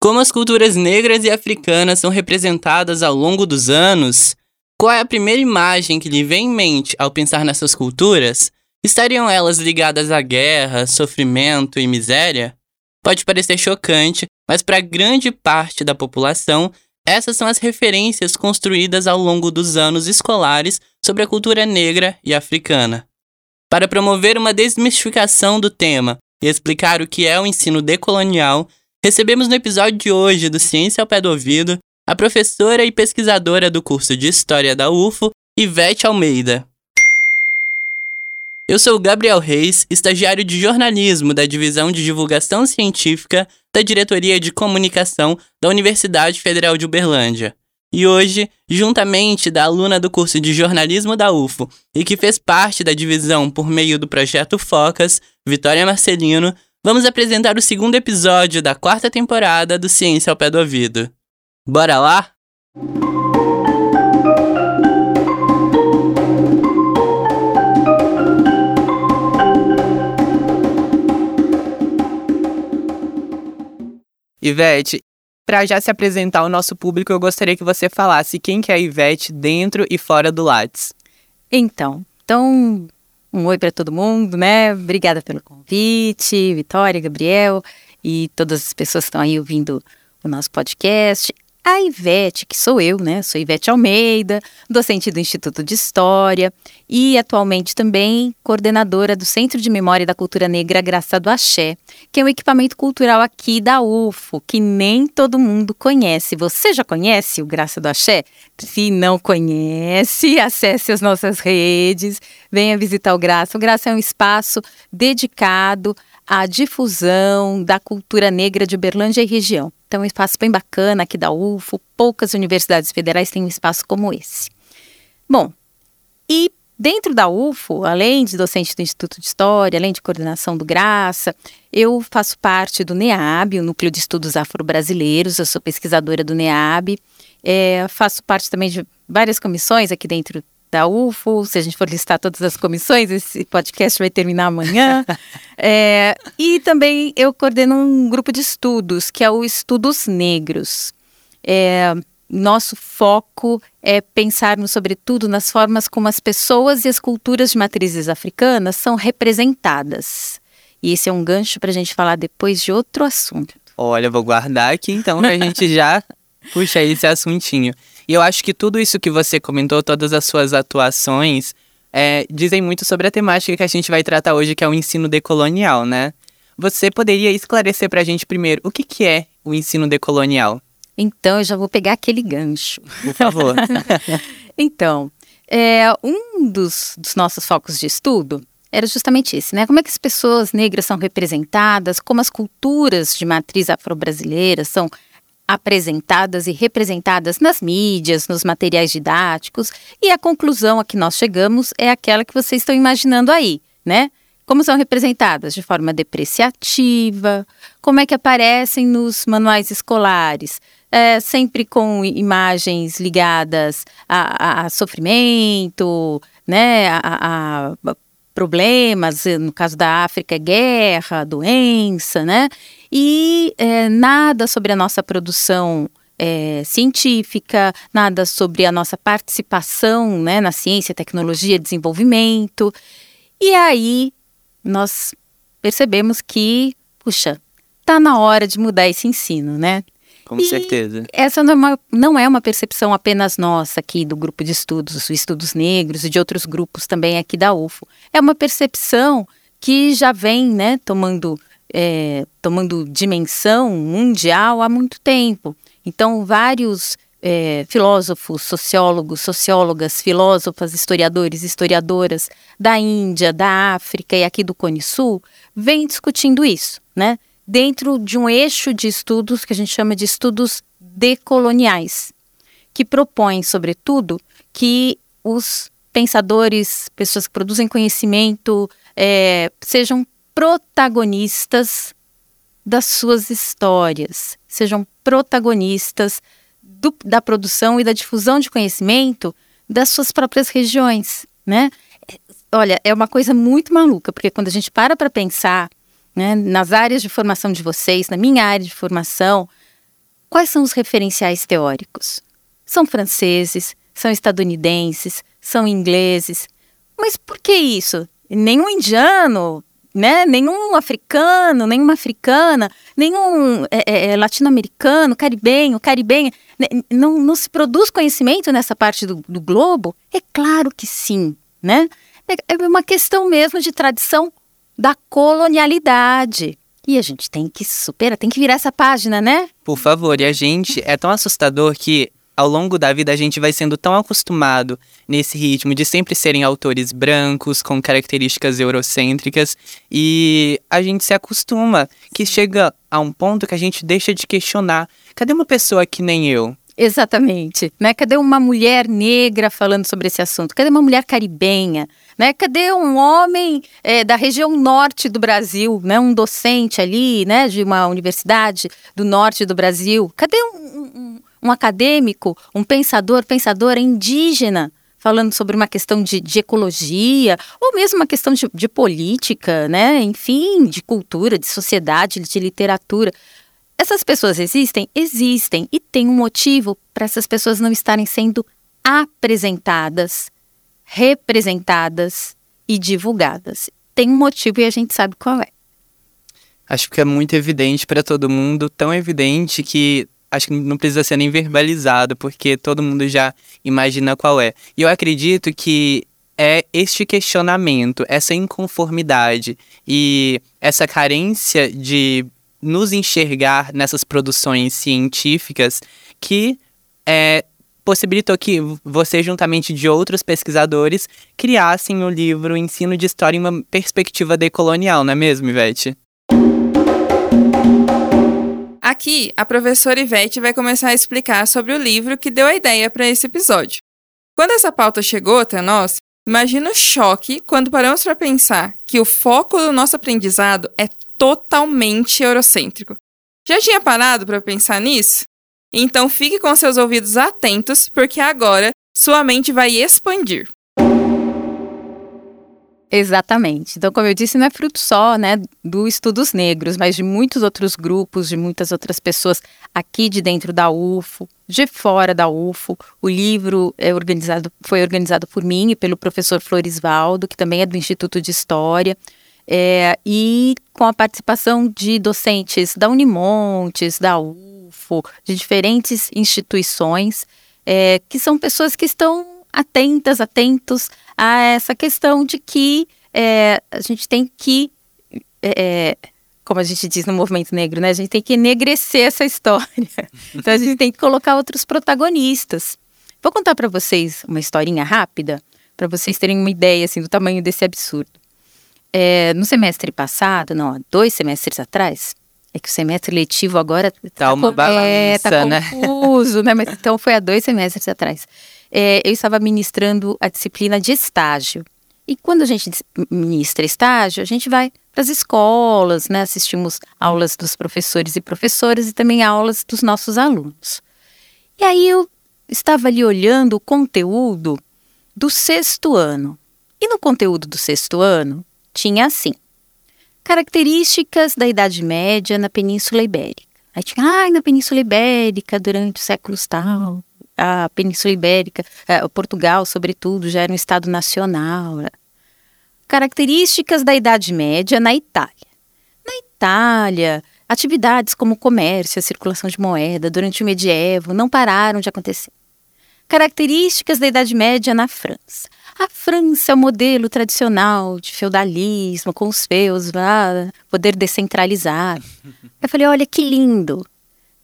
Como as culturas negras e africanas são representadas ao longo dos anos? Qual é a primeira imagem que lhe vem em mente ao pensar nessas culturas? Estariam elas ligadas à guerra, sofrimento e miséria? Pode parecer chocante, mas para grande parte da população, essas são as referências construídas ao longo dos anos escolares sobre a cultura negra e africana. Para promover uma desmistificação do tema e explicar o que é o ensino decolonial, recebemos no episódio de hoje do Ciência ao Pé do Ouvido a professora e pesquisadora do curso de História da UFO, Ivete Almeida. Eu sou Gabriel Reis, estagiário de jornalismo da Divisão de Divulgação Científica da Diretoria de Comunicação da Universidade Federal de Uberlândia. E hoje, juntamente da aluna do curso de jornalismo da UFO e que fez parte da divisão por meio do projeto Focas, Vitória Marcelino, vamos apresentar o segundo episódio da quarta temporada do Ciência ao Pé do Ouvido. Bora lá? Ivete, para já se apresentar ao nosso público, eu gostaria que você falasse quem que é a Ivete dentro e fora do Lattes. Então, então um oi para todo mundo, né? Obrigada pelo convite, Vitória, Gabriel e todas as pessoas que estão aí ouvindo o nosso podcast. A Ivete, que sou eu, né? Sou Ivete Almeida, docente do Instituto de História e atualmente também coordenadora do Centro de Memória da Cultura Negra Graça do Axé, que é um equipamento cultural aqui da UFO, que nem todo mundo conhece. Você já conhece o Graça do Axé? Se não conhece, acesse as nossas redes, venha visitar o Graça. O Graça é um espaço dedicado à difusão da cultura negra de Uberlândia e região. Então, um espaço bem bacana aqui da UFO. Poucas universidades federais têm um espaço como esse. Bom, e dentro da UFO, além de docente do Instituto de História, além de coordenação do Graça, eu faço parte do NEAB, o Núcleo de Estudos Afro-Brasileiros. Eu sou pesquisadora do NEAB. É, faço parte também de várias comissões aqui dentro da UFO, se a gente for listar todas as comissões, esse podcast vai terminar amanhã. é, e também eu coordeno um grupo de estudos, que é o Estudos Negros. É, nosso foco é pensarmos, sobretudo, nas formas como as pessoas e as culturas de matrizes africanas são representadas. E esse é um gancho para a gente falar depois de outro assunto. Olha, vou guardar aqui então para a gente já puxar esse assuntinho. E eu acho que tudo isso que você comentou, todas as suas atuações, é, dizem muito sobre a temática que a gente vai tratar hoje, que é o ensino decolonial, né? Você poderia esclarecer para a gente primeiro o que, que é o ensino decolonial? Então, eu já vou pegar aquele gancho. Por favor. então, é, um dos, dos nossos focos de estudo era justamente esse, né? Como é que as pessoas negras são representadas, como as culturas de matriz afro-brasileira são apresentadas e representadas nas mídias, nos materiais didáticos, e a conclusão a que nós chegamos é aquela que vocês estão imaginando aí, né? Como são representadas? De forma depreciativa, como é que aparecem nos manuais escolares? É, sempre com imagens ligadas a, a, a sofrimento, né, a, a problemas, no caso da África, guerra, doença, né? E é, nada sobre a nossa produção é, científica, nada sobre a nossa participação né, na ciência, tecnologia, desenvolvimento. E aí nós percebemos que, puxa, tá na hora de mudar esse ensino, né? Com e certeza. Essa não é, uma, não é uma percepção apenas nossa aqui do grupo de estudos, estudos negros e de outros grupos também aqui da UFO. É uma percepção que já vem né, tomando, é, tomando dimensão mundial há muito tempo. Então, vários é, filósofos, sociólogos, sociólogas, filósofas, historiadores, historiadoras da Índia, da África e aqui do Cone Sul vêm discutindo isso, né? dentro de um eixo de estudos que a gente chama de estudos decoloniais, que propõem, sobretudo, que os pensadores, pessoas que produzem conhecimento, é, sejam protagonistas das suas histórias, sejam protagonistas do, da produção e da difusão de conhecimento das suas próprias regiões, né? Olha, é uma coisa muito maluca, porque quando a gente para para pensar né, nas áreas de formação de vocês, na minha área de formação, quais são os referenciais teóricos? São franceses, são estadunidenses, são ingleses. Mas por que isso? Nenhum indiano, né? Nenhum africano, nenhuma africana, nenhum é, é, é latino-americano, caribenho, caribenha. Né? Não, não se produz conhecimento nessa parte do, do globo? É claro que sim, né? É, é uma questão mesmo de tradição da colonialidade. E a gente tem que superar, tem que virar essa página, né? Por favor, e a gente é tão assustador que ao longo da vida a gente vai sendo tão acostumado nesse ritmo de sempre serem autores brancos, com características eurocêntricas, e a gente se acostuma que chega a um ponto que a gente deixa de questionar: cadê uma pessoa que nem eu? Exatamente. Né? Cadê uma mulher negra falando sobre esse assunto? Cadê uma mulher caribenha? Né? Cadê um homem é, da região norte do Brasil, né? um docente ali né? de uma universidade do norte do Brasil? Cadê um, um, um acadêmico, um pensador, pensadora indígena? falando sobre uma questão de, de, ecologia, ou mesmo uma questão de, de, política, né? Enfim, de cultura, de sociedade, de literatura. Essas pessoas existem? Existem. E tem um motivo para essas pessoas não estarem sendo apresentadas, representadas e divulgadas. Tem um motivo e a gente sabe qual é. Acho que é muito evidente para todo mundo, tão evidente que acho que não precisa ser nem verbalizado, porque todo mundo já imagina qual é. E eu acredito que é este questionamento, essa inconformidade e essa carência de nos enxergar nessas produções científicas que é, possibilitou que você, juntamente de outros pesquisadores, criassem o livro Ensino de História em uma perspectiva decolonial, não é mesmo, Ivete? Aqui, a professora Ivete vai começar a explicar sobre o livro que deu a ideia para esse episódio. Quando essa pauta chegou até nós, imagina o choque quando paramos para pensar que o foco do nosso aprendizado é totalmente eurocêntrico. Já tinha parado para pensar nisso? Então fique com seus ouvidos atentos, porque agora sua mente vai expandir. Exatamente. Então, como eu disse, não é fruto só, né, do Estudos Negros, mas de muitos outros grupos, de muitas outras pessoas aqui de dentro da UFO, de fora da UFO. O livro é organizado, foi organizado por mim e pelo professor Florisvaldo, que também é do Instituto de História. É, e com a participação de docentes da Unimontes, da UFO, de diferentes instituições, é, que são pessoas que estão atentas, atentos a essa questão de que é, a gente tem que, é, como a gente diz no movimento negro, né? A gente tem que enegrecer essa história. Então a gente tem que colocar outros protagonistas. Vou contar para vocês uma historinha rápida, para vocês terem uma ideia assim do tamanho desse absurdo. É, no semestre passado, não, dois semestres atrás, é que o semestre letivo agora tá, tá uma balança, é, tá né? confuso, né? Mas, então foi há dois semestres atrás. É, eu estava ministrando a disciplina de estágio. E quando a gente ministra estágio, a gente vai para as escolas, né? Assistimos aulas dos professores e professoras e também aulas dos nossos alunos. E aí eu estava ali olhando o conteúdo do sexto ano. E no conteúdo do sexto ano, tinha assim: características da Idade Média na Península Ibérica. Aí tinha, ah, na Península Ibérica, durante os séculos tal, a Península Ibérica, é, Portugal, sobretudo, já era um Estado nacional. Né? Características da Idade Média na Itália. Na Itália, atividades como o comércio, a circulação de moeda durante o medievo não pararam de acontecer. Características da Idade Média na França. A França é o modelo tradicional de feudalismo, com os feus, poder descentralizado. Eu falei, olha que lindo.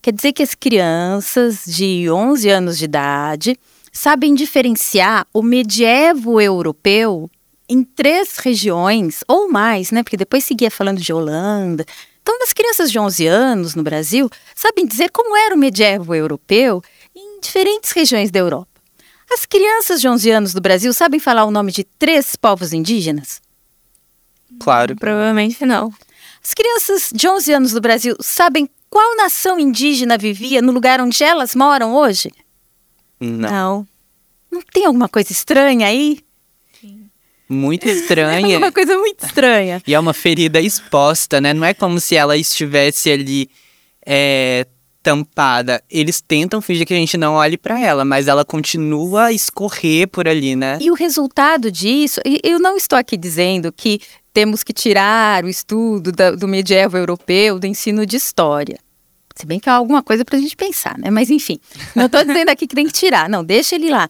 Quer dizer que as crianças de 11 anos de idade sabem diferenciar o medievo europeu em três regiões ou mais, né? Porque depois seguia falando de Holanda. Então, as crianças de 11 anos no Brasil sabem dizer como era o medievo europeu em diferentes regiões da Europa. As crianças de 11 anos do Brasil sabem falar o nome de três povos indígenas? Claro. Provavelmente não. As crianças de 11 anos do Brasil sabem qual nação indígena vivia no lugar onde elas moram hoje? Não. Não, não tem alguma coisa estranha aí? Muito estranha. É uma coisa muito estranha. e é uma ferida exposta, né? Não é como se ela estivesse ali é, tampada. Eles tentam fingir que a gente não olhe para ela, mas ela continua a escorrer por ali, né? E o resultado disso, eu não estou aqui dizendo que temos que tirar o estudo do medieval europeu do ensino de história. Se bem que é alguma coisa para a gente pensar, né? Mas enfim, não estou dizendo aqui que tem que tirar, não, deixa ele lá.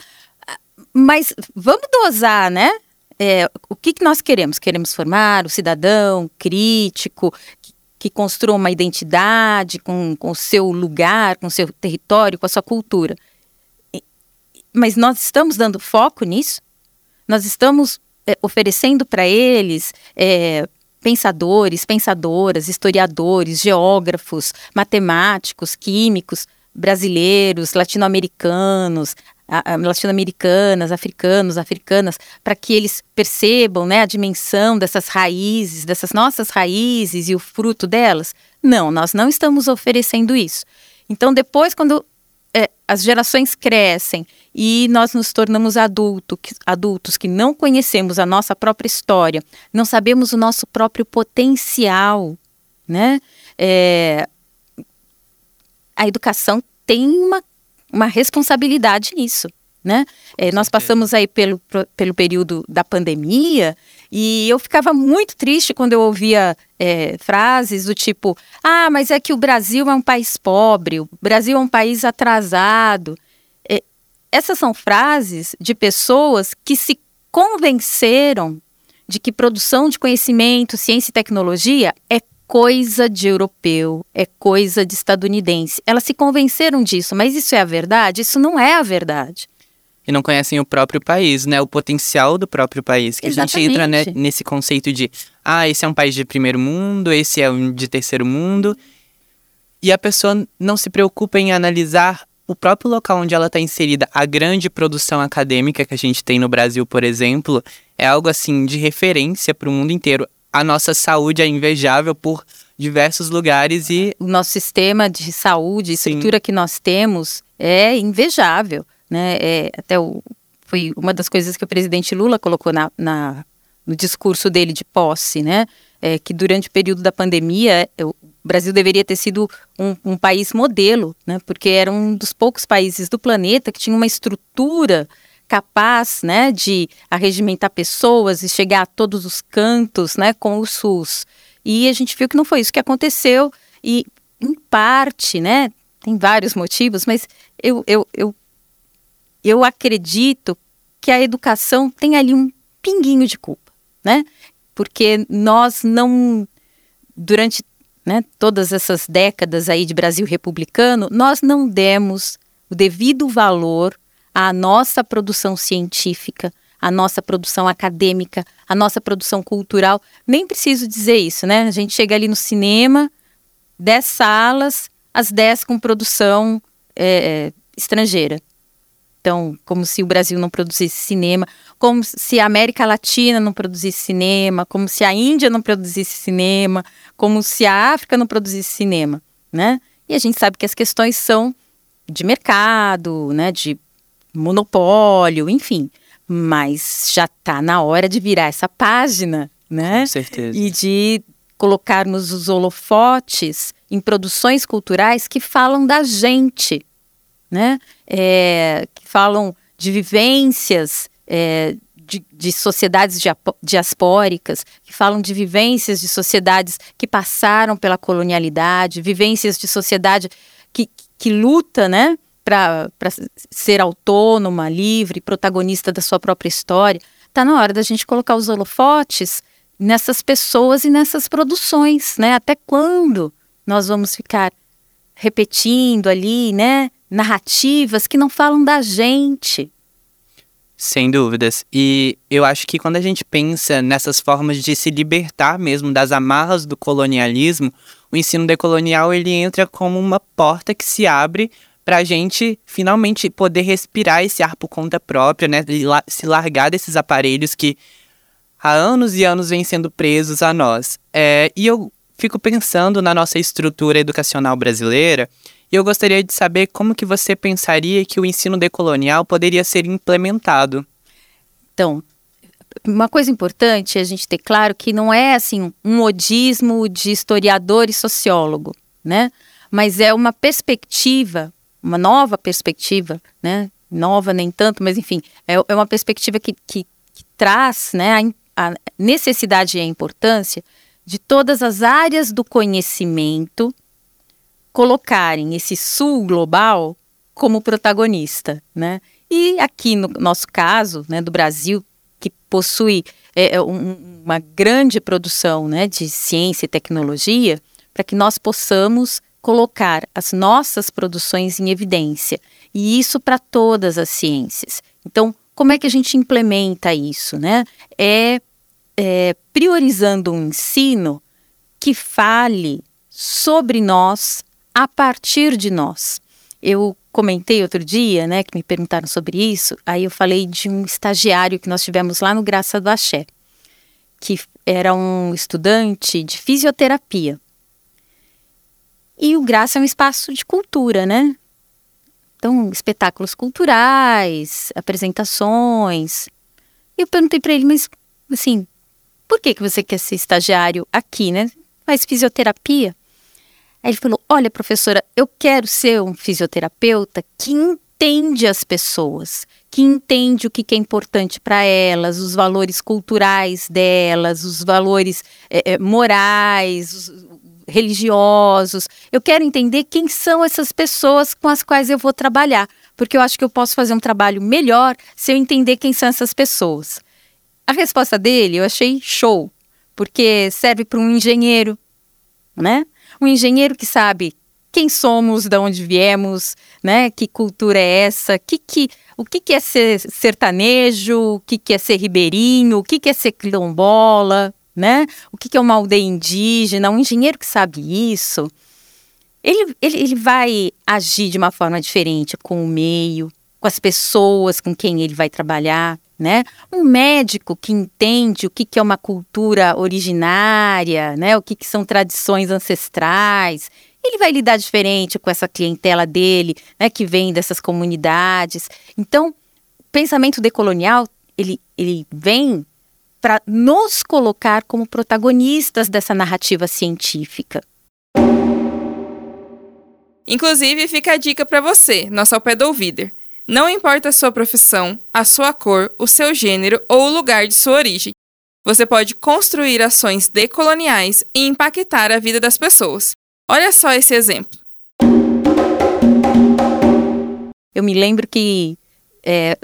Mas vamos dosar, né? É, o que, que nós queremos? Queremos formar o cidadão crítico, que, que construa uma identidade com o seu lugar, com o seu território, com a sua cultura. Mas nós estamos dando foco nisso? Nós estamos oferecendo para eles é, pensadores, pensadoras, historiadores, geógrafos, matemáticos, químicos, brasileiros, latino-americanos, latino-americanas, africanos, africanas, para que eles percebam né, a dimensão dessas raízes, dessas nossas raízes e o fruto delas? Não, nós não estamos oferecendo isso. Então, depois, quando é, as gerações crescem e nós nos tornamos adulto, adultos que não conhecemos a nossa própria história, não sabemos o nosso próprio potencial, né? É, a educação tem uma, uma responsabilidade nisso. Né? É, nós passamos aí pelo, pelo período da pandemia e eu ficava muito triste quando eu ouvia é, frases do tipo: ah, mas é que o Brasil é um país pobre, o Brasil é um país atrasado. Essas são frases de pessoas que se convenceram de que produção de conhecimento, ciência e tecnologia é coisa de europeu, é coisa de estadunidense. Elas se convenceram disso, mas isso é a verdade? Isso não é a verdade e não conhecem o próprio país, né? O potencial do próprio país. Que Exatamente. a gente entra né, nesse conceito de, ah, esse é um país de primeiro mundo, esse é um de terceiro mundo. E a pessoa não se preocupa em analisar o próprio local onde ela está inserida. A grande produção acadêmica que a gente tem no Brasil, por exemplo, é algo assim de referência para o mundo inteiro. A nossa saúde é invejável por diversos lugares e. O nosso sistema de saúde, estrutura Sim. que nós temos é invejável né? É, até o, foi uma das coisas que o presidente Lula colocou na, na no discurso dele de posse, né? É, que durante o período da pandemia o Brasil deveria ter sido um, um, país modelo, né? Porque era um dos poucos países do planeta que tinha uma estrutura capaz, né, de arregimentar pessoas e chegar a todos os cantos, né, com o SUS. E a gente viu que não foi isso que aconteceu e, em parte, né, tem vários motivos, mas eu, eu, eu eu acredito que a educação tem ali um pinguinho de culpa, né? Porque nós não, durante né, todas essas décadas aí de Brasil republicano, nós não demos o devido valor à nossa produção científica, à nossa produção acadêmica, à nossa produção cultural. Nem preciso dizer isso, né? A gente chega ali no cinema, 10 salas, as 10 com produção é, estrangeira. Então, como se o Brasil não produzisse cinema, como se a América Latina não produzisse cinema, como se a Índia não produzisse cinema, como se a África não produzisse cinema, né? E a gente sabe que as questões são de mercado, né, de monopólio, enfim. Mas já está na hora de virar essa página, né? Com certeza. E de colocarmos os holofotes em produções culturais que falam da gente, né? É, que falam de vivências é, de, de, sociedades diaspóricas, que falam de vivências de sociedades que passaram pela colonialidade, vivências de sociedade que, que luta, né? Para ser autônoma, livre, protagonista da sua própria história. Está na hora da gente colocar os holofotes nessas pessoas e nessas produções, né? Até quando nós vamos ficar repetindo ali, né? Narrativas que não falam da gente. Sem dúvidas. E eu acho que quando a gente pensa nessas formas de se libertar mesmo das amarras do colonialismo, o ensino decolonial ele entra como uma porta que se abre para a gente finalmente poder respirar esse ar por conta própria, né? Se largar desses aparelhos que há anos e anos vêm sendo presos a nós. É, e eu fico pensando na nossa estrutura educacional brasileira e eu gostaria de saber como que você pensaria que o ensino decolonial poderia ser implementado. Então, uma coisa importante é a gente ter claro que não é assim um modismo de historiador e sociólogo, né? mas é uma perspectiva, uma nova perspectiva, né? Nova nem tanto, mas enfim, é, é uma perspectiva que, que, que traz né, a, a necessidade e a importância de todas as áreas do conhecimento colocarem esse sul global como protagonista, né? E aqui no nosso caso, né, do Brasil, que possui é, é um, uma grande produção né, de ciência e tecnologia, para que nós possamos colocar as nossas produções em evidência. E isso para todas as ciências. Então, como é que a gente implementa isso? Né? É, é priorizando um ensino que fale sobre nós a partir de nós. Eu comentei outro dia, né, que me perguntaram sobre isso, aí eu falei de um estagiário que nós tivemos lá no Graça do Axé, que era um estudante de fisioterapia. E o Graça é um espaço de cultura, né? Então, espetáculos culturais, apresentações. Eu perguntei para ele, mas assim, por que, que você quer ser estagiário aqui, né? Faz fisioterapia? Aí ele falou: Olha, professora, eu quero ser um fisioterapeuta que entende as pessoas, que entende o que, é importante para elas, os valores culturais delas, os valores é, morais, os, religiosos. Eu quero entender quem são essas pessoas com as quais eu vou trabalhar, porque eu acho que eu posso fazer um trabalho melhor se eu entender quem são essas pessoas. A resposta dele eu achei show, porque serve para um engenheiro, né? Um engenheiro que sabe quem somos, de onde viemos, né? Que cultura é essa? Que, que, o que, que é ser sertanejo? O que, que é ser ribeirinho? O que, que é ser quilombola? Né? O que, que é uma aldeia indígena? Um engenheiro que sabe isso, ele, ele, ele vai agir de uma forma diferente com o meio, com as pessoas com quem ele vai trabalhar né? Um médico que entende o que, que é uma cultura originária, né? O que, que são tradições ancestrais. Ele vai lidar diferente com essa clientela dele, né? Que vem dessas comunidades. Então, o pensamento decolonial, ele, ele vem para nos colocar como protagonistas dessa narrativa científica. Inclusive, fica a dica para você, nosso ao pé do ouvido. Não importa a sua profissão, a sua cor, o seu gênero ou o lugar de sua origem. Você pode construir ações decoloniais e impactar a vida das pessoas. Olha só esse exemplo. Eu me lembro que é,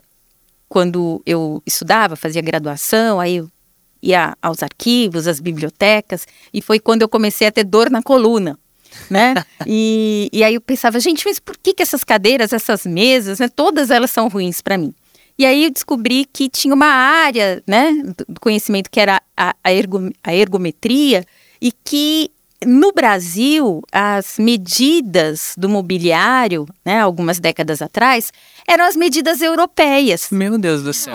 quando eu estudava, fazia graduação, aí eu ia aos arquivos, às bibliotecas, e foi quando eu comecei a ter dor na coluna né? E, e aí eu pensava, gente, mas por que, que essas cadeiras, essas mesas, né, todas elas são ruins para mim? E aí eu descobri que tinha uma área, né, do conhecimento que era a, a, ergo, a ergometria e que no Brasil, as medidas do mobiliário, né, algumas décadas atrás, eram as medidas europeias. Meu Deus do céu.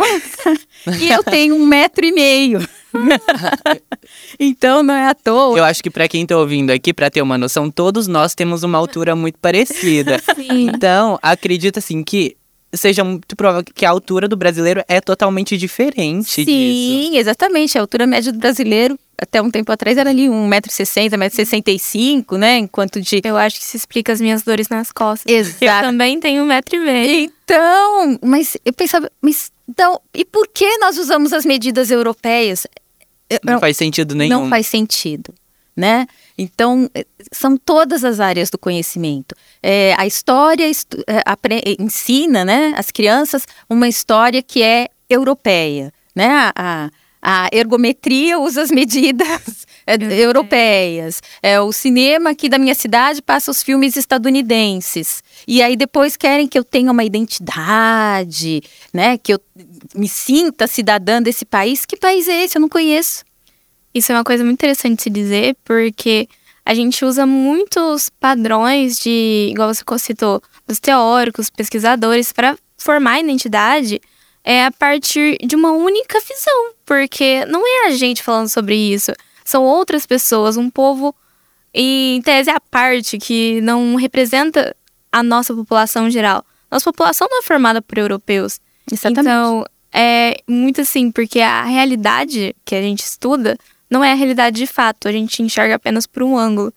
e eu tenho um metro e meio. então não é à toa. Eu acho que para quem está ouvindo aqui, para ter uma noção, todos nós temos uma altura muito parecida. Sim. Então, acredita assim que seja muito provável que a altura do brasileiro é totalmente diferente Sim, disso. Sim, exatamente. A altura média do brasileiro, até um tempo atrás, era ali 1,60m, 1,65m, né? Enquanto de. Eu acho que isso explica as minhas dores nas costas. Exato. Eu também tenho 1,5m. Então, mas eu pensava, mas então, e por que nós usamos as medidas europeias? Não, não faz sentido nenhum. Não faz sentido, né? Então, eh, são todas as áreas do conhecimento. É, a história é, ensina né, as crianças uma história que é europeia. Né? A, a ergometria usa as medidas é, europeias. É, o cinema aqui da minha cidade passa os filmes estadunidenses. E aí depois querem que eu tenha uma identidade, né? Que eu me sinta cidadã desse país. Que país é esse? Eu não conheço. Isso é uma coisa muito interessante de se dizer, porque a gente usa muitos padrões de, igual você citou, dos teóricos, pesquisadores, para formar a identidade é a partir de uma única visão, porque não é a gente falando sobre isso, são outras pessoas, um povo em tese à parte que não representa a nossa população geral. Nossa população não é formada por europeus. Exatamente. Então, é muito assim, porque a realidade que a gente estuda não é a realidade de fato, a gente enxerga apenas por um ângulo.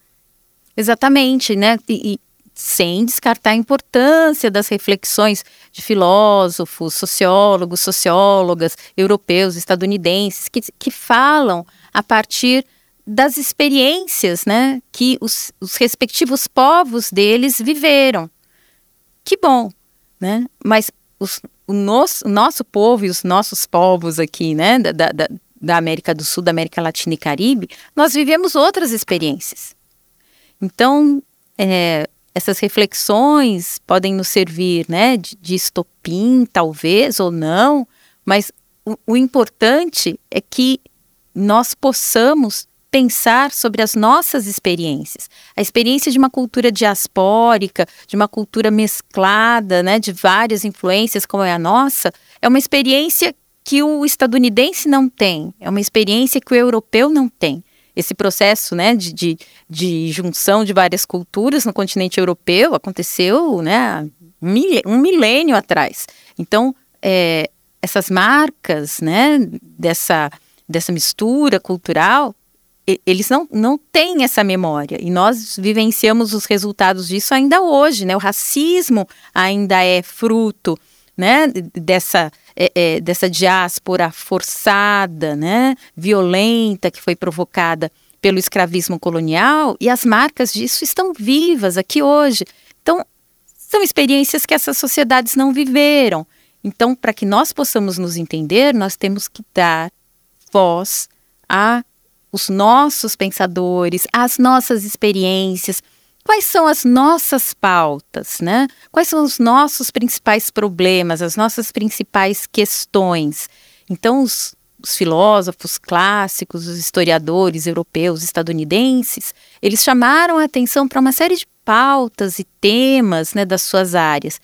exatamente, né? E, e sem descartar a importância das reflexões de filósofos, sociólogos, sociólogas, europeus, estadunidenses, que, que falam a partir das experiências né, que os, os respectivos povos deles viveram. Que bom, né? Mas os, o, nosso, o nosso povo e os nossos povos aqui, né, da, da, da América do Sul, da América Latina e Caribe, nós vivemos outras experiências. Então, é, essas reflexões podem nos servir né, de, de estopim, talvez, ou não, mas o, o importante é que nós possamos pensar sobre as nossas experiências. A experiência de uma cultura diaspórica, de uma cultura mesclada, né, de várias influências como é a nossa, é uma experiência que o estadunidense não tem, é uma experiência que o europeu não tem esse processo né, de, de, de, junção de várias culturas no continente europeu aconteceu né, um milênio atrás. Então, é, essas marcas né, dessa, dessa mistura cultural, eles não, não têm essa memória. E nós vivenciamos os resultados disso ainda hoje. Né? O racismo ainda é fruto né, dessa, é, é, dessa diáspora forçada, né, violenta, que foi provocada pelo escravismo colonial, e as marcas disso estão vivas aqui hoje. Então, são experiências que essas sociedades não viveram. Então, para que nós possamos nos entender, nós temos que dar voz a os nossos pensadores, às nossas experiências, quais são as nossas pautas, né? Quais são os nossos principais problemas, as nossas principais questões. Então, os, os filósofos clássicos, os historiadores europeus, estadunidenses, eles chamaram a atenção para uma série de pautas e temas né, das suas áreas.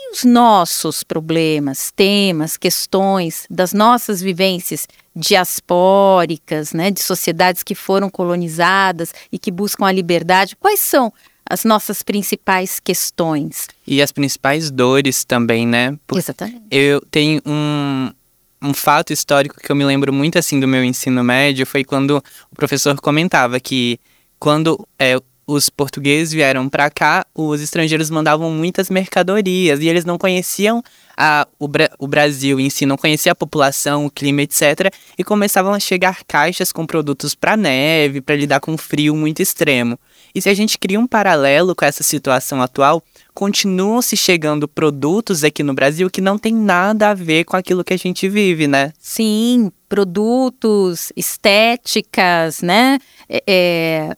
E os nossos problemas, temas, questões das nossas vivências diaspóricas, né, de sociedades que foram colonizadas e que buscam a liberdade, quais são as nossas principais questões? E as principais dores também, né? Porque Exatamente. Eu tenho um, um fato histórico que eu me lembro muito assim do meu ensino médio foi quando o professor comentava que quando é, os portugueses vieram para cá, os estrangeiros mandavam muitas mercadorias e eles não conheciam a, o, o Brasil em si, não conhecia a população, o clima, etc. E começavam a chegar caixas com produtos para neve, para lidar com frio muito extremo. E se a gente cria um paralelo com essa situação atual, continuam se chegando produtos aqui no Brasil que não tem nada a ver com aquilo que a gente vive, né? Sim, produtos, estéticas, né? É, é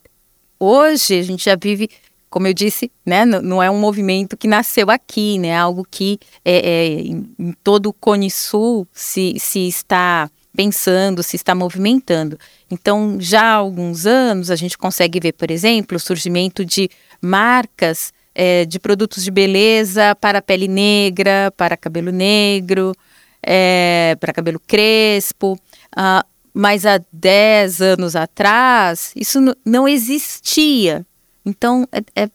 hoje a gente já vive, como eu disse, né, não é um movimento que nasceu aqui, né, algo que é, é, em, todo o Cone Sul se, se está pensando, se está movimentando. Então, já há alguns anos, a gente consegue ver, por exemplo, o surgimento de marcas é, de produtos de beleza para pele negra, para cabelo negro, é, para cabelo crespo. Uh, mas há 10 anos atrás, isso não existia. Então, é, é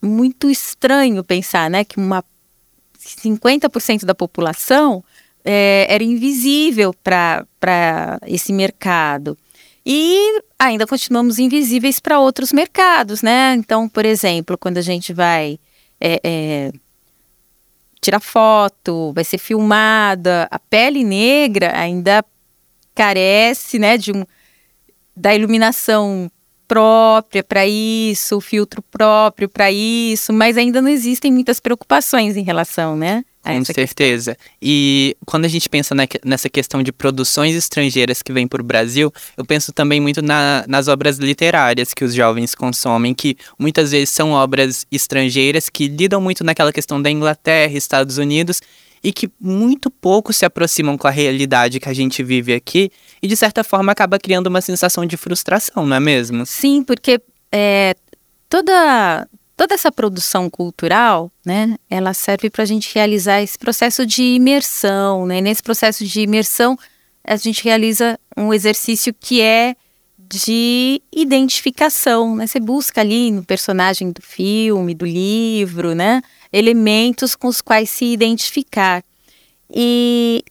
muito estranho pensar né, que uma 50% da população é, era invisível para esse mercado. E ainda continuamos invisíveis para outros mercados, né? Então, por exemplo, quando a gente vai é, é, tirar foto, vai ser filmada, a pele negra ainda carece, né, de um da iluminação própria para isso, o filtro próprio para isso, mas ainda não existem muitas preocupações em relação, né? Com certeza. Questão. E quando a gente pensa nessa questão de produções estrangeiras que vêm para o Brasil, eu penso também muito na, nas obras literárias que os jovens consomem, que muitas vezes são obras estrangeiras que lidam muito naquela questão da Inglaterra, Estados Unidos, e que muito pouco se aproximam com a realidade que a gente vive aqui e, de certa forma, acaba criando uma sensação de frustração, não é mesmo? Sim, porque é, toda, toda essa produção cultural, né, ela serve para a gente realizar esse processo de imersão, né? nesse processo de imersão, a gente realiza um exercício que é de identificação, né? Você busca ali no personagem do filme, do livro, né? elementos com os quais se identificar. E,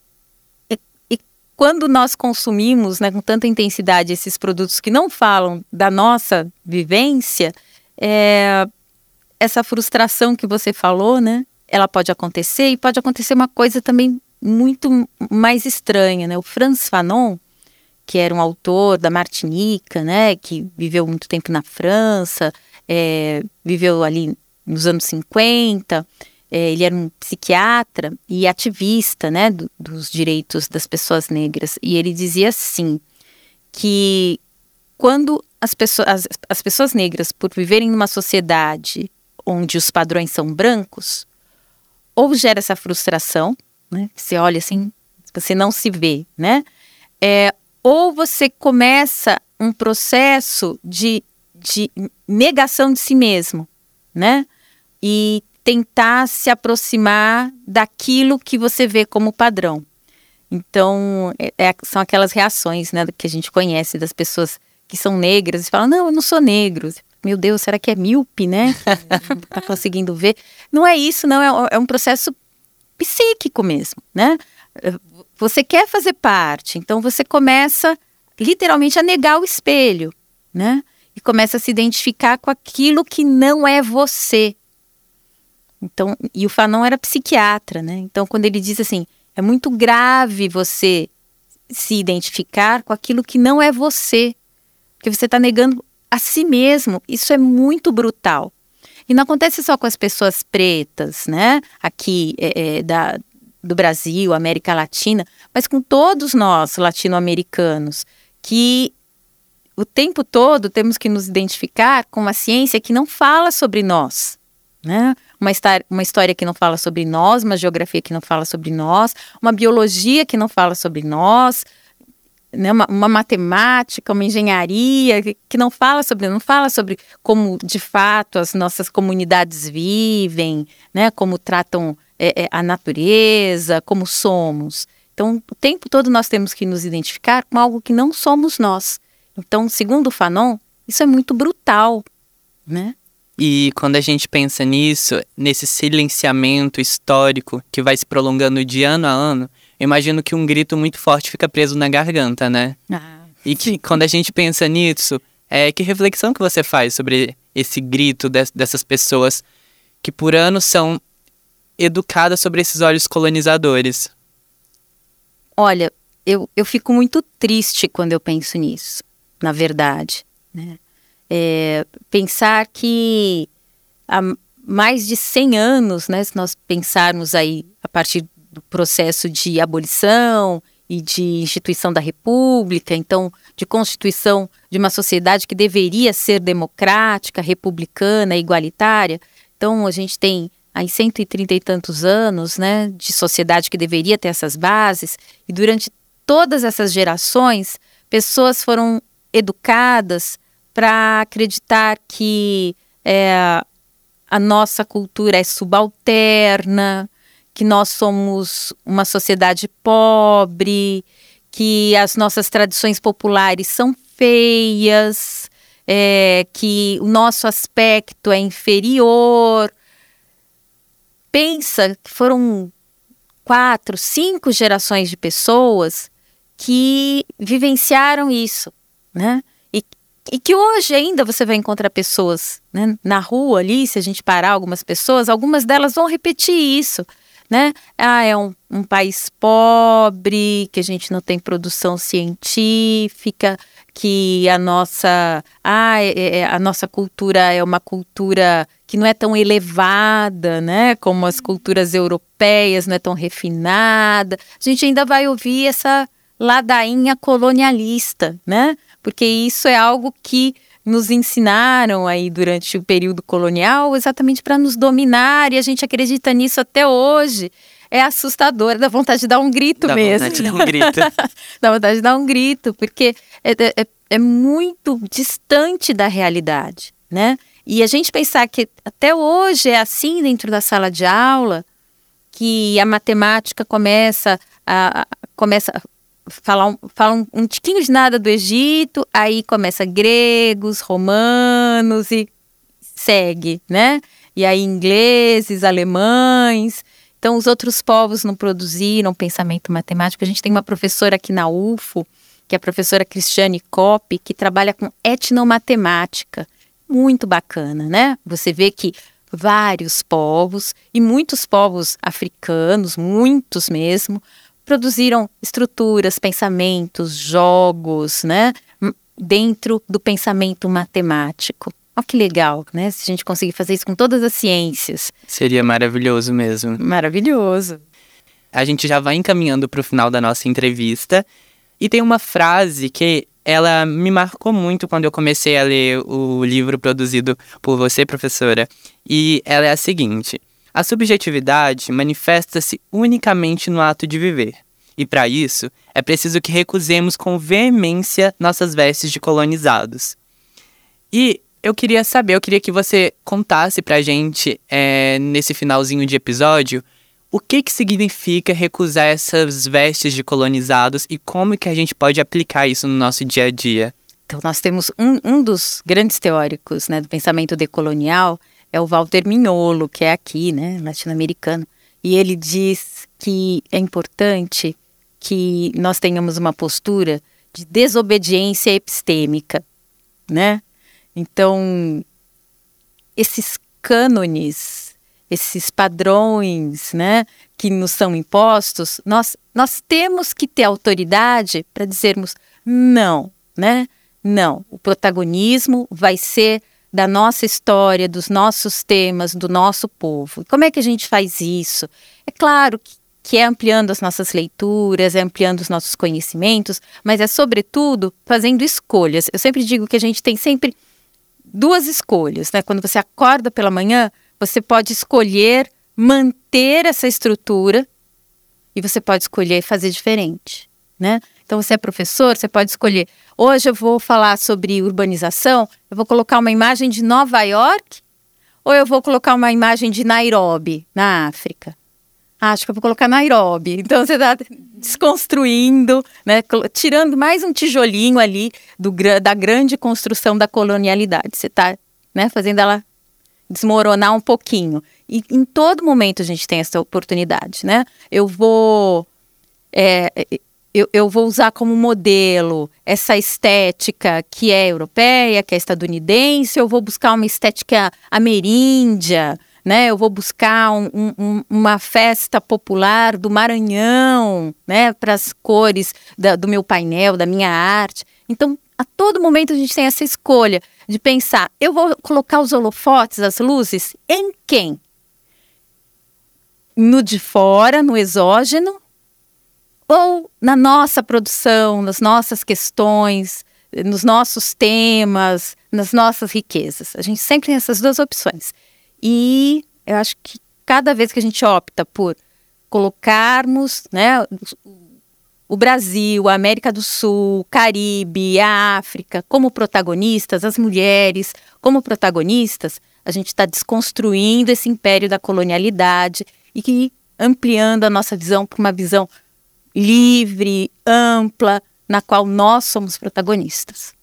e, e quando nós consumimos né, com tanta intensidade esses produtos que não falam da nossa vivência, é, essa frustração que você falou, né? Ela pode acontecer e pode acontecer uma coisa também muito mais estranha, né? O Franz Fanon, que era um autor da Martinica, né? Que viveu muito tempo na França, é, viveu ali nos anos 50. É, ele era um psiquiatra e ativista, né? Do, dos direitos das pessoas negras. E ele dizia assim que quando as pessoas, as, as pessoas negras, por viverem numa sociedade onde os padrões são brancos, ou gera essa frustração, né? Você olha assim, você não se vê, né? É, ou você começa um processo de, de negação de si mesmo, né? E tentar se aproximar daquilo que você vê como padrão. Então, é, é, são aquelas reações né, que a gente conhece das pessoas que são negras e falam: Não, eu não sou negro. Meu Deus, será que é míope, né? tá conseguindo ver. Não é isso, não. É, é um processo psíquico mesmo, né? Você quer fazer parte, então você começa literalmente a negar o espelho, né? E começa a se identificar com aquilo que não é você. Então, e o Fanon era psiquiatra, né? Então, quando ele diz assim, é muito grave você se identificar com aquilo que não é você, porque você está negando a si mesmo. Isso é muito brutal. E não acontece só com as pessoas pretas, né? Aqui é, é, da, do Brasil, América Latina, mas com todos nós latino-americanos, que o tempo todo temos que nos identificar com uma ciência que não fala sobre nós, né? Uma, uma história que não fala sobre nós, uma geografia que não fala sobre nós, uma biologia que não fala sobre nós, né, uma, uma, matemática, uma engenharia que não fala sobre não fala sobre como de fato as nossas comunidades vivem, né, como tratam é, é, a natureza, como somos. Então, o tempo todo nós temos que nos identificar com algo que não somos nós. Então, segundo o Fanon, isso é muito brutal, né? E quando a gente pensa nisso, nesse silenciamento histórico que vai se prolongando de ano a ano, eu imagino que um grito muito forte fica preso na garganta, né? Ah, e que quando a gente pensa nisso, é, que reflexão que você faz sobre esse grito de, dessas pessoas que por anos são educadas sobre esses olhos colonizadores? Olha, eu, eu fico muito triste quando eu penso nisso, na verdade. Né? É, pensar que há mais de 100 anos, né, se nós pensarmos aí a partir do processo de abolição e de instituição da república, então de constituição de uma sociedade que deveria ser democrática, republicana, igualitária. Então a gente tem aí 130 e tantos anos, né, de sociedade que deveria ter essas bases, e durante todas essas gerações, pessoas foram educadas para acreditar que é, a nossa cultura é subalterna, que nós somos uma sociedade pobre, que as nossas tradições populares são feias, é, que o nosso aspecto é inferior. Pensa que foram quatro, cinco gerações de pessoas que vivenciaram isso, né? E, e que hoje ainda você vai encontrar pessoas né? na rua ali, se a gente parar algumas pessoas, algumas delas vão repetir isso né? Ah, é um, um país pobre, que a gente não tem produção científica, que a nossa, ah, é, é, a nossa cultura é uma cultura que não é tão elevada, né, como as culturas europeias, não é tão refinada. A gente ainda vai ouvir essa ladainha colonialista, né? Porque isso é algo que nos ensinaram aí durante o período colonial exatamente para nos dominar e a gente acredita nisso até hoje. É assustador, dá vontade de dar um grito dá mesmo. Dá vontade de dar um grito. dá vontade de dar um grito, porque é, é, é muito distante da realidade, né? E a gente pensar que até hoje é assim dentro da sala de aula, que a matemática começa a, a começa falar um, fala um, um tiquinho de nada do Egito, aí começa gregos, romanos e segue, né? E aí ingleses, alemães. Então os outros povos não produziram pensamento matemático. A gente tem uma professora aqui na UFO, que é a professora Cristiane Kopp, que trabalha com etnomatemática. muito bacana, né? Você vê que vários povos e muitos povos africanos, muitos mesmo, produziram estruturas, pensamentos, jogos, né? Dentro do pensamento matemático. Olha que legal, né? Se a gente conseguir fazer isso com todas as ciências. Seria maravilhoso mesmo. Maravilhoso. A gente já vai encaminhando para o final da nossa entrevista. E tem uma frase que ela me marcou muito quando eu comecei a ler o livro produzido por você, professora. E ela é a seguinte: A subjetividade manifesta-se unicamente no ato de viver. E para isso, é preciso que recusemos com veemência nossas vestes de colonizados. E eu queria saber, eu queria que você contasse pra gente, é, nesse finalzinho de episódio, o que que significa recusar essas vestes de colonizados e como que a gente pode aplicar isso no nosso dia a dia? Então, nós temos um, um dos grandes teóricos né, do pensamento decolonial, é o Walter Mignolo, que é aqui, né, latino-americano. E ele diz que é importante que nós tenhamos uma postura de desobediência epistêmica, né? Então, esses cânones, esses padrões, né, que nos são impostos, nós, nós temos que ter autoridade para dizermos não, né? Não, o protagonismo vai ser da nossa história, dos nossos temas, do nosso povo. Como é que a gente faz isso? É claro que, que é ampliando as nossas leituras, é ampliando os nossos conhecimentos, mas é sobretudo fazendo escolhas. Eu sempre digo que a gente tem sempre duas escolhas, né? Quando você acorda pela manhã, você pode escolher manter essa estrutura e você pode escolher fazer diferente, né? Então você é professor, você pode escolher. Hoje eu vou falar sobre urbanização, eu vou colocar uma imagem de Nova York ou eu vou colocar uma imagem de Nairobi, na África. Ah, acho que eu vou colocar Nairobi. Então você está desconstruindo, né, tirando mais um tijolinho ali do, da grande construção da colonialidade. Você está né, fazendo ela desmoronar um pouquinho. E em todo momento a gente tem essa oportunidade, né? Eu vou é, eu, eu, vou usar como modelo essa estética que é europeia, que é estadunidense, eu vou buscar uma estética ameríndia, né? Eu vou buscar um, um, uma festa popular do Maranhão, né? Para as cores da, do meu painel, da minha arte. Então, a todo momento a gente tem essa escolha de pensar: eu vou colocar os holofotes, as luzes, em quem? No de fora, no exógeno, ou na nossa produção, nas nossas questões, nos nossos temas, nas nossas riquezas. A gente sempre tem essas duas opções. E eu acho que cada vez que a gente opta por colocarmos né, o Brasil, a América do Sul, Caribe, a África como protagonistas, as mulheres como protagonistas, a gente está desconstruindo esse império da colonialidade e que ampliando a nossa visão para uma visão livre, ampla, na qual nós somos protagonistas.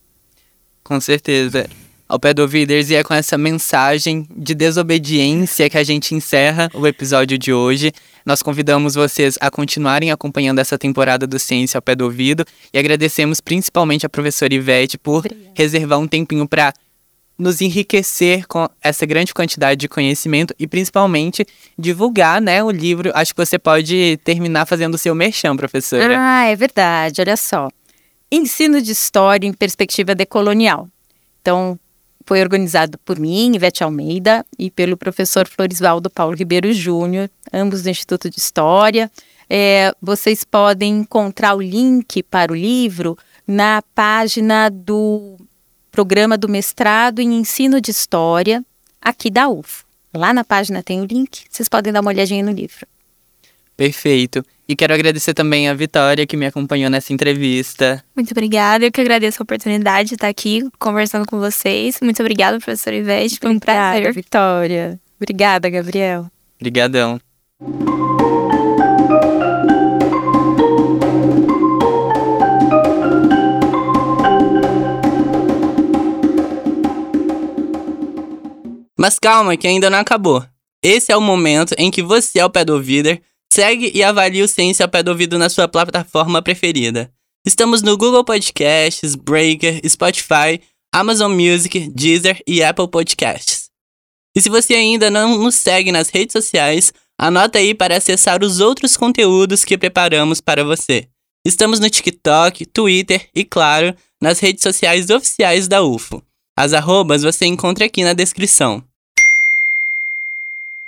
Com certeza ao pé do ouviders e é com essa mensagem de desobediência que a gente encerra o episódio de hoje. Nós convidamos vocês a continuarem acompanhando essa temporada do Ciência ao Pé do Ouvido e agradecemos principalmente a professora Ivete por Obrigada. reservar um tempinho para nos enriquecer com essa grande quantidade de conhecimento e principalmente divulgar, né, o livro. Acho que você pode terminar fazendo o seu merchan, professora. Ah, é verdade. Olha só. Ensino de História em Perspectiva Decolonial. Então, foi organizado por mim, Ivete Almeida, e pelo professor Florisvaldo Paulo Ribeiro Júnior, ambos do Instituto de História. É, vocês podem encontrar o link para o livro na página do programa do mestrado em ensino de história aqui da UF. Lá na página tem o link, vocês podem dar uma olhadinha no livro. Perfeito. E quero agradecer também a Vitória que me acompanhou nessa entrevista. Muito obrigada. Eu que agradeço a oportunidade de estar aqui conversando com vocês. Muito obrigada, professora Ivete. Foi um prazer. Vitória. Obrigada, Gabriel. Obrigadão. Mas calma, que ainda não acabou. Esse é o momento em que você, pé do ouvido, Segue e avalie o Ciência ao Pé do Ouvido na sua plataforma preferida. Estamos no Google Podcasts, Breaker, Spotify, Amazon Music, Deezer e Apple Podcasts. E se você ainda não nos segue nas redes sociais, anota aí para acessar os outros conteúdos que preparamos para você. Estamos no TikTok, Twitter e, claro, nas redes sociais oficiais da UFO. As arrobas você encontra aqui na descrição.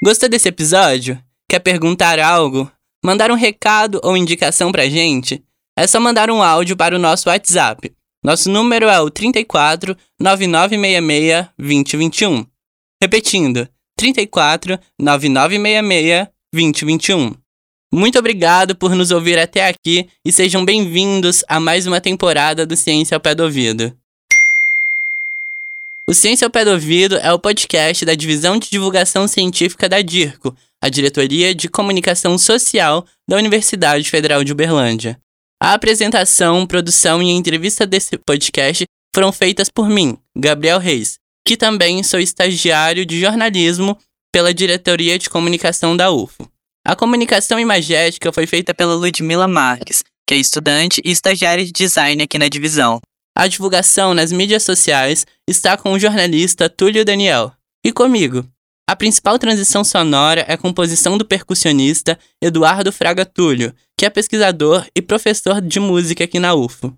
Gostou desse episódio? Quer perguntar algo? Mandar um recado ou indicação pra gente? É só mandar um áudio para o nosso WhatsApp. Nosso número é o 34 9966 2021. Repetindo, 34 9966 2021. Muito obrigado por nos ouvir até aqui e sejam bem-vindos a mais uma temporada do Ciência ao Pé do Ouvido. O Ciência ao Pé do Ouvido é o podcast da Divisão de Divulgação Científica da DIRCO, a Diretoria de Comunicação Social da Universidade Federal de Uberlândia. A apresentação, produção e entrevista desse podcast foram feitas por mim, Gabriel Reis, que também sou estagiário de jornalismo pela Diretoria de Comunicação da UFO. A comunicação imagética foi feita pela Ludmila Marques, que é estudante e estagiária de design aqui na divisão. A divulgação nas mídias sociais está com o jornalista Túlio Daniel. E comigo. A principal transição sonora é a composição do percussionista Eduardo Fraga Túlio, que é pesquisador e professor de música aqui na UFO.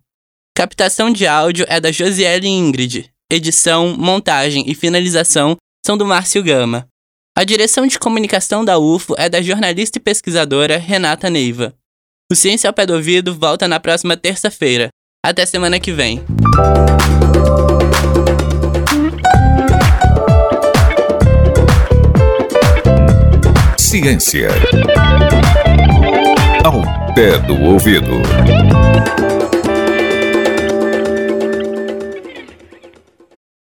Captação de áudio é da Josiele Ingrid. Edição, montagem e finalização são do Márcio Gama. A direção de comunicação da UFO é da jornalista e pesquisadora Renata Neiva. O Ciência ao Pé do Ouvido volta na próxima terça-feira. Até semana que vem. Ciência ao pé do ouvido.